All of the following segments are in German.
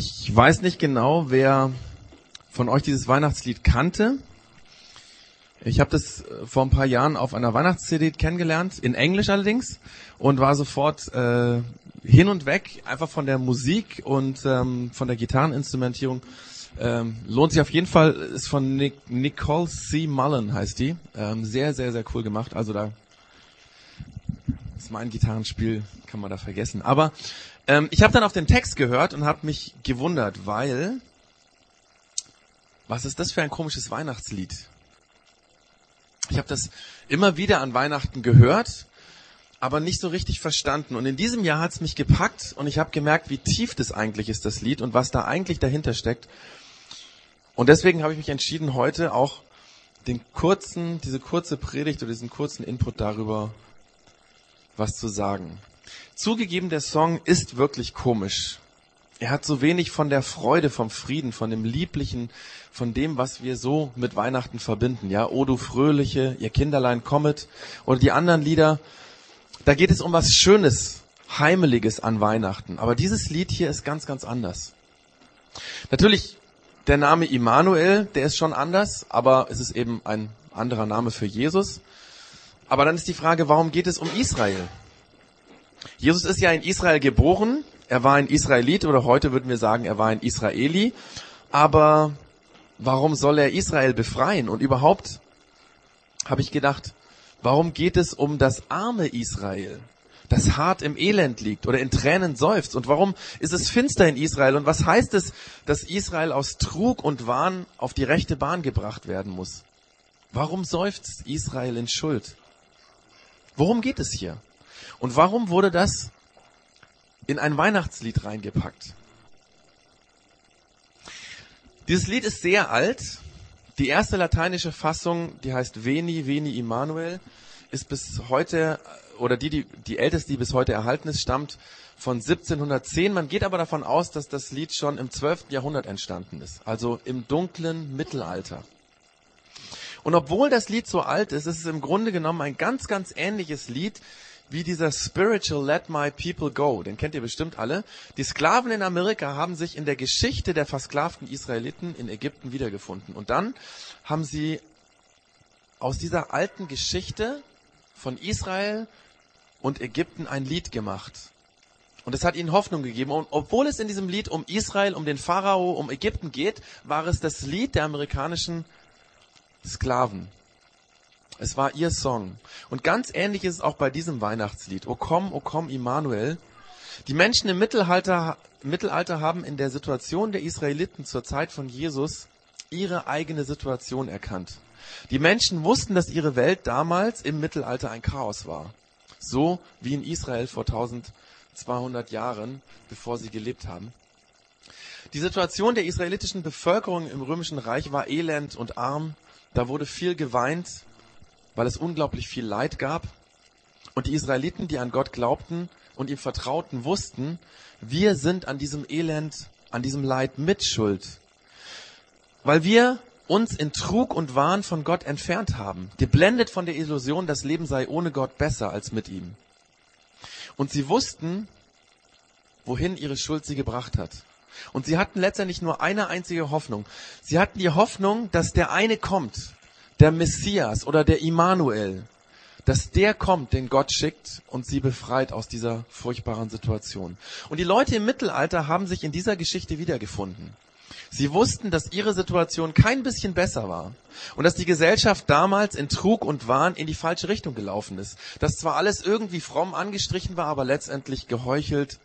Ich weiß nicht genau, wer von euch dieses Weihnachtslied kannte. Ich habe das äh, vor ein paar Jahren auf einer Weihnachts-CD kennengelernt, in Englisch allerdings, und war sofort äh, hin und weg, einfach von der Musik und ähm, von der Gitarreninstrumentierung. Ähm, lohnt sich auf jeden Fall, ist von Nick, Nicole C. Mullen heißt die. Ähm, sehr, sehr, sehr cool gemacht. Also da ist mein Gitarrenspiel, kann man da vergessen. Aber ähm, ich habe dann auf den Text gehört und habe mich gewundert, weil was ist das für ein komisches Weihnachtslied? Ich habe das immer wieder an Weihnachten gehört, aber nicht so richtig verstanden. Und in diesem Jahr hat es mich gepackt und ich habe gemerkt, wie tief das eigentlich ist, das Lied, und was da eigentlich dahinter steckt. Und deswegen habe ich mich entschieden, heute auch den kurzen, diese kurze Predigt oder diesen kurzen Input darüber was zu sagen. Zugegeben, der Song ist wirklich komisch. Er hat so wenig von der Freude, vom Frieden, von dem Lieblichen, von dem, was wir so mit Weihnachten verbinden. Ja, O du Fröhliche, ihr Kinderlein kommet. Oder die anderen Lieder. Da geht es um was Schönes, Heimeliges an Weihnachten. Aber dieses Lied hier ist ganz, ganz anders. Natürlich, der Name Immanuel, der ist schon anders, aber es ist eben ein anderer Name für Jesus. Aber dann ist die Frage, warum geht es um Israel? Jesus ist ja in Israel geboren, er war ein Israelit oder heute würden wir sagen, er war ein Israeli. Aber warum soll er Israel befreien? Und überhaupt habe ich gedacht, warum geht es um das arme Israel, das hart im Elend liegt oder in Tränen seufzt? Und warum ist es finster in Israel? Und was heißt es, dass Israel aus Trug und Wahn auf die rechte Bahn gebracht werden muss? Warum seufzt Israel in Schuld? Worum geht es hier? Und warum wurde das in ein Weihnachtslied reingepackt? Dieses Lied ist sehr alt. Die erste lateinische Fassung, die heißt Veni, Veni Immanuel, ist bis heute, oder die, die, die älteste, die bis heute erhalten ist, stammt von 1710. Man geht aber davon aus, dass das Lied schon im 12. Jahrhundert entstanden ist, also im dunklen Mittelalter. Und obwohl das Lied so alt ist, ist es im Grunde genommen ein ganz, ganz ähnliches Lied wie dieser Spiritual Let My People Go. Den kennt ihr bestimmt alle. Die Sklaven in Amerika haben sich in der Geschichte der versklavten Israeliten in Ägypten wiedergefunden. Und dann haben sie aus dieser alten Geschichte von Israel und Ägypten ein Lied gemacht. Und es hat ihnen Hoffnung gegeben. Und obwohl es in diesem Lied um Israel, um den Pharao, um Ägypten geht, war es das Lied der amerikanischen Sklaven. Es war ihr Song. Und ganz ähnlich ist es auch bei diesem Weihnachtslied. O komm, o komm, Immanuel. Die Menschen im Mittelalter, Mittelalter haben in der Situation der Israeliten zur Zeit von Jesus ihre eigene Situation erkannt. Die Menschen wussten, dass ihre Welt damals im Mittelalter ein Chaos war. So wie in Israel vor 1200 Jahren, bevor sie gelebt haben. Die Situation der israelitischen Bevölkerung im römischen Reich war elend und arm. Da wurde viel geweint, weil es unglaublich viel Leid gab. Und die Israeliten, die an Gott glaubten und ihm vertrauten, wussten, wir sind an diesem Elend, an diesem Leid mitschuld. Weil wir uns in Trug und Wahn von Gott entfernt haben, geblendet von der Illusion, das Leben sei ohne Gott besser als mit ihm. Und sie wussten, wohin ihre Schuld sie gebracht hat. Und sie hatten letztendlich nur eine einzige Hoffnung. Sie hatten die Hoffnung, dass der eine kommt, der Messias oder der Immanuel, dass der kommt, den Gott schickt und sie befreit aus dieser furchtbaren Situation. Und die Leute im Mittelalter haben sich in dieser Geschichte wiedergefunden. Sie wussten, dass ihre Situation kein bisschen besser war und dass die Gesellschaft damals in Trug und Wahn in die falsche Richtung gelaufen ist. Dass zwar alles irgendwie fromm angestrichen war, aber letztendlich geheuchelt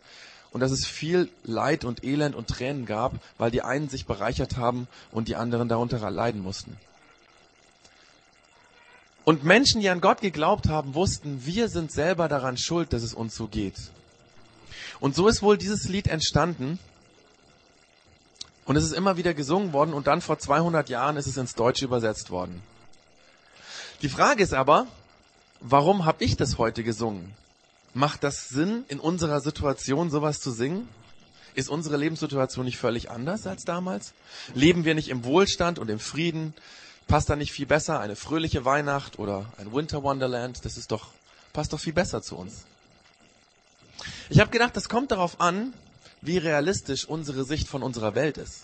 und dass es viel Leid und Elend und Tränen gab, weil die einen sich bereichert haben und die anderen darunter leiden mussten. Und Menschen, die an Gott geglaubt haben, wussten, wir sind selber daran schuld, dass es uns so geht. Und so ist wohl dieses Lied entstanden. Und es ist immer wieder gesungen worden und dann vor 200 Jahren ist es ins Deutsche übersetzt worden. Die Frage ist aber, warum habe ich das heute gesungen? Macht das Sinn, in unserer Situation sowas zu singen? Ist unsere Lebenssituation nicht völlig anders als damals? Leben wir nicht im Wohlstand und im Frieden? Passt da nicht viel besser eine fröhliche Weihnacht oder ein Winter Wonderland? Das ist doch, passt doch viel besser zu uns. Ich habe gedacht, das kommt darauf an, wie realistisch unsere Sicht von unserer Welt ist.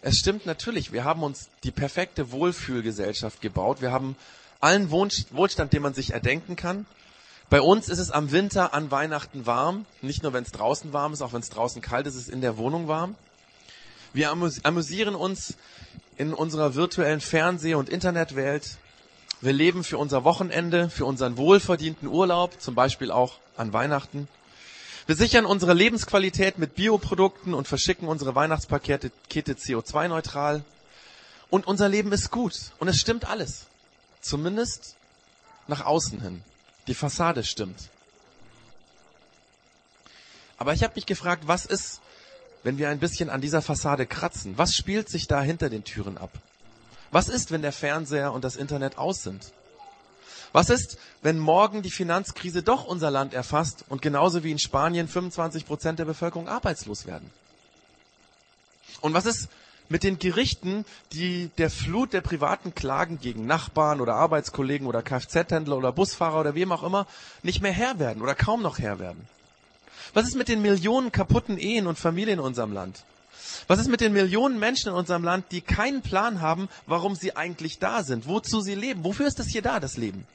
Es stimmt natürlich, wir haben uns die perfekte Wohlfühlgesellschaft gebaut. Wir haben allen Wohlstand, den man sich erdenken kann. Bei uns ist es am Winter, an Weihnachten warm. Nicht nur, wenn es draußen warm ist, auch wenn es draußen kalt ist, ist es in der Wohnung warm. Wir amüsieren uns in unserer virtuellen Fernseh- und Internetwelt. Wir leben für unser Wochenende, für unseren wohlverdienten Urlaub, zum Beispiel auch an Weihnachten. Wir sichern unsere Lebensqualität mit Bioprodukten und verschicken unsere Weihnachtspakete CO2-neutral. Und unser Leben ist gut. Und es stimmt alles. Zumindest nach außen hin. Die Fassade stimmt. Aber ich habe mich gefragt, was ist, wenn wir ein bisschen an dieser Fassade kratzen? Was spielt sich da hinter den Türen ab? Was ist, wenn der Fernseher und das Internet aus sind? Was ist, wenn morgen die Finanzkrise doch unser Land erfasst und genauso wie in Spanien 25 Prozent der Bevölkerung arbeitslos werden? Und was ist mit den Gerichten, die der Flut der privaten Klagen gegen Nachbarn oder Arbeitskollegen oder Kfz-Händler oder Busfahrer oder wem auch immer nicht mehr Herr werden oder kaum noch Herr werden? Was ist mit den Millionen kaputten Ehen und Familien in unserem Land? Was ist mit den Millionen Menschen in unserem Land, die keinen Plan haben, warum sie eigentlich da sind, wozu sie leben? Wofür ist das hier da, das Leben?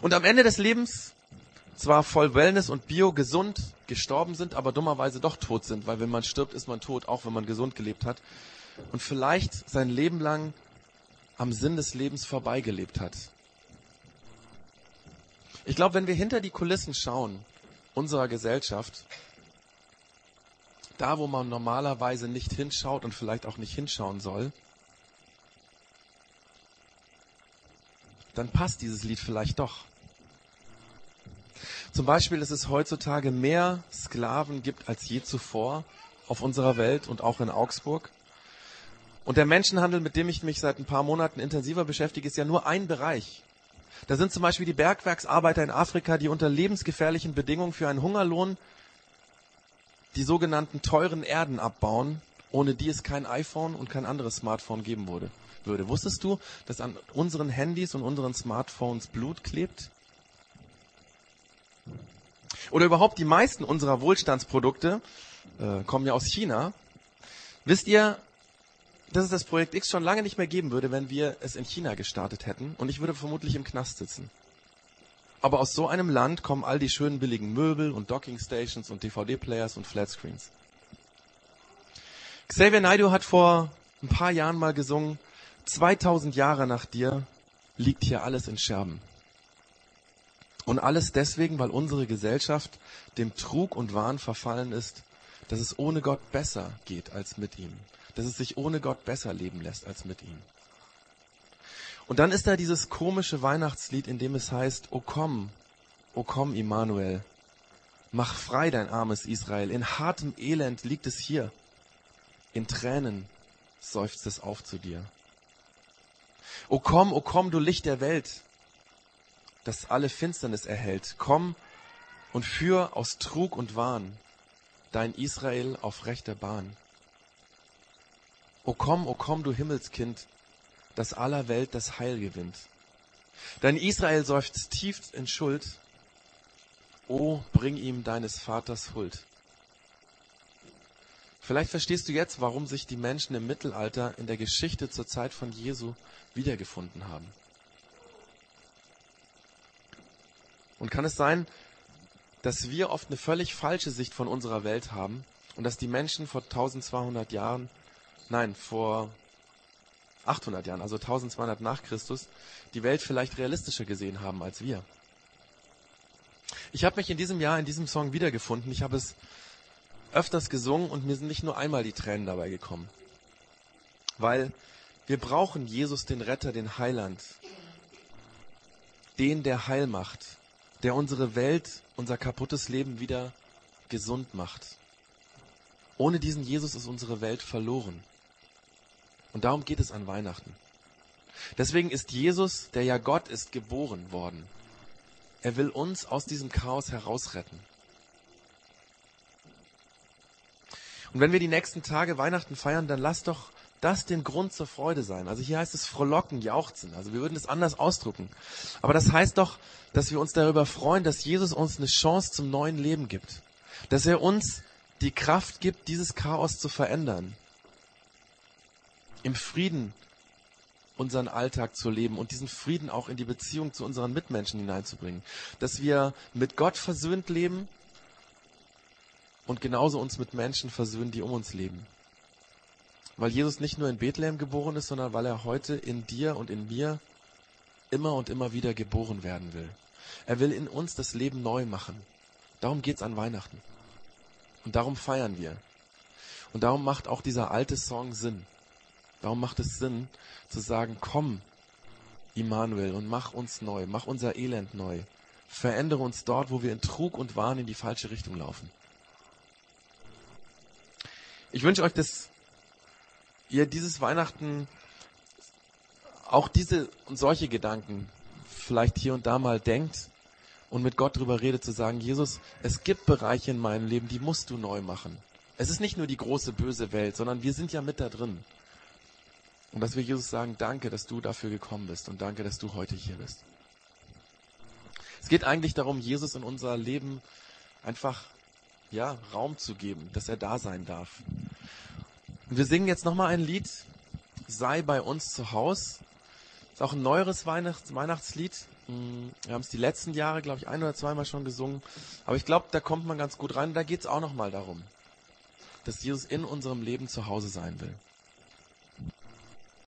Und am Ende des Lebens zwar voll Wellness und Bio gesund gestorben sind, aber dummerweise doch tot sind, weil wenn man stirbt, ist man tot, auch wenn man gesund gelebt hat. Und vielleicht sein Leben lang am Sinn des Lebens vorbeigelebt hat. Ich glaube, wenn wir hinter die Kulissen schauen, unserer Gesellschaft, da wo man normalerweise nicht hinschaut und vielleicht auch nicht hinschauen soll, dann passt dieses Lied vielleicht doch. Zum Beispiel, dass es heutzutage mehr Sklaven gibt als je zuvor auf unserer Welt und auch in Augsburg. Und der Menschenhandel, mit dem ich mich seit ein paar Monaten intensiver beschäftige, ist ja nur ein Bereich. Da sind zum Beispiel die Bergwerksarbeiter in Afrika, die unter lebensgefährlichen Bedingungen für einen Hungerlohn die sogenannten teuren Erden abbauen, ohne die es kein iPhone und kein anderes Smartphone geben würde würde. Wusstest du, dass an unseren Handys und unseren Smartphones Blut klebt? Oder überhaupt die meisten unserer Wohlstandsprodukte äh, kommen ja aus China. Wisst ihr, dass es das Projekt X schon lange nicht mehr geben würde, wenn wir es in China gestartet hätten und ich würde vermutlich im Knast sitzen. Aber aus so einem Land kommen all die schönen billigen Möbel und Dockingstations und DVD-Players und Flatscreens. Xavier Naidoo hat vor ein paar Jahren mal gesungen, 2000 Jahre nach dir liegt hier alles in Scherben. Und alles deswegen, weil unsere Gesellschaft dem Trug und Wahn verfallen ist, dass es ohne Gott besser geht als mit ihm. Dass es sich ohne Gott besser leben lässt als mit ihm. Und dann ist da dieses komische Weihnachtslied, in dem es heißt, O komm, O komm, Immanuel, mach frei dein armes Israel, in hartem Elend liegt es hier, in Tränen seufzt es auf zu dir. O komm, o komm, du Licht der Welt, das alle Finsternis erhält. Komm und führ aus Trug und Wahn dein Israel auf rechter Bahn. O komm, o komm, du Himmelskind, das aller Welt das Heil gewinnt. Dein Israel seufzt tief in Schuld. O, bring ihm deines Vaters Huld. Vielleicht verstehst du jetzt, warum sich die Menschen im Mittelalter in der Geschichte zur Zeit von Jesu wiedergefunden haben. Und kann es sein, dass wir oft eine völlig falsche Sicht von unserer Welt haben und dass die Menschen vor 1200 Jahren, nein, vor 800 Jahren, also 1200 nach Christus, die Welt vielleicht realistischer gesehen haben als wir. Ich habe mich in diesem Jahr in diesem Song wiedergefunden. Ich habe es öfters gesungen und mir sind nicht nur einmal die Tränen dabei gekommen. Weil wir brauchen Jesus, den Retter, den Heiland, den, der Heil macht, der unsere Welt, unser kaputtes Leben wieder gesund macht. Ohne diesen Jesus ist unsere Welt verloren. Und darum geht es an Weihnachten. Deswegen ist Jesus, der ja Gott ist, geboren worden. Er will uns aus diesem Chaos herausretten. Und wenn wir die nächsten Tage Weihnachten feiern, dann lass doch das den Grund zur Freude sein. Also hier heißt es frohlocken, jauchzen. Also wir würden es anders ausdrücken. Aber das heißt doch, dass wir uns darüber freuen, dass Jesus uns eine Chance zum neuen Leben gibt. Dass er uns die Kraft gibt, dieses Chaos zu verändern. Im Frieden unseren Alltag zu leben und diesen Frieden auch in die Beziehung zu unseren Mitmenschen hineinzubringen. Dass wir mit Gott versöhnt leben und genauso uns mit Menschen versöhnen, die um uns leben. Weil Jesus nicht nur in Bethlehem geboren ist, sondern weil er heute in dir und in mir immer und immer wieder geboren werden will. Er will in uns das Leben neu machen. Darum geht's an Weihnachten. Und darum feiern wir. Und darum macht auch dieser alte Song Sinn. Darum macht es Sinn zu sagen, komm, Immanuel, und mach uns neu, mach unser Elend neu. Verändere uns dort, wo wir in Trug und Wahn in die falsche Richtung laufen. Ich wünsche euch, dass ihr dieses Weihnachten auch diese und solche Gedanken vielleicht hier und da mal denkt und mit Gott drüber redet, zu sagen, Jesus, es gibt Bereiche in meinem Leben, die musst du neu machen. Es ist nicht nur die große böse Welt, sondern wir sind ja mit da drin. Und dass wir Jesus sagen, danke, dass du dafür gekommen bist und danke, dass du heute hier bist. Es geht eigentlich darum, Jesus in unser Leben einfach, ja, Raum zu geben, dass er da sein darf. Wir singen jetzt nochmal ein Lied, sei bei uns zu Haus. Ist auch ein neueres Weihnachts Weihnachtslied. Hm, wir haben es die letzten Jahre, glaube ich, ein oder zweimal schon gesungen. Aber ich glaube, da kommt man ganz gut rein. Da geht es auch nochmal darum, dass Jesus in unserem Leben zu Hause sein will.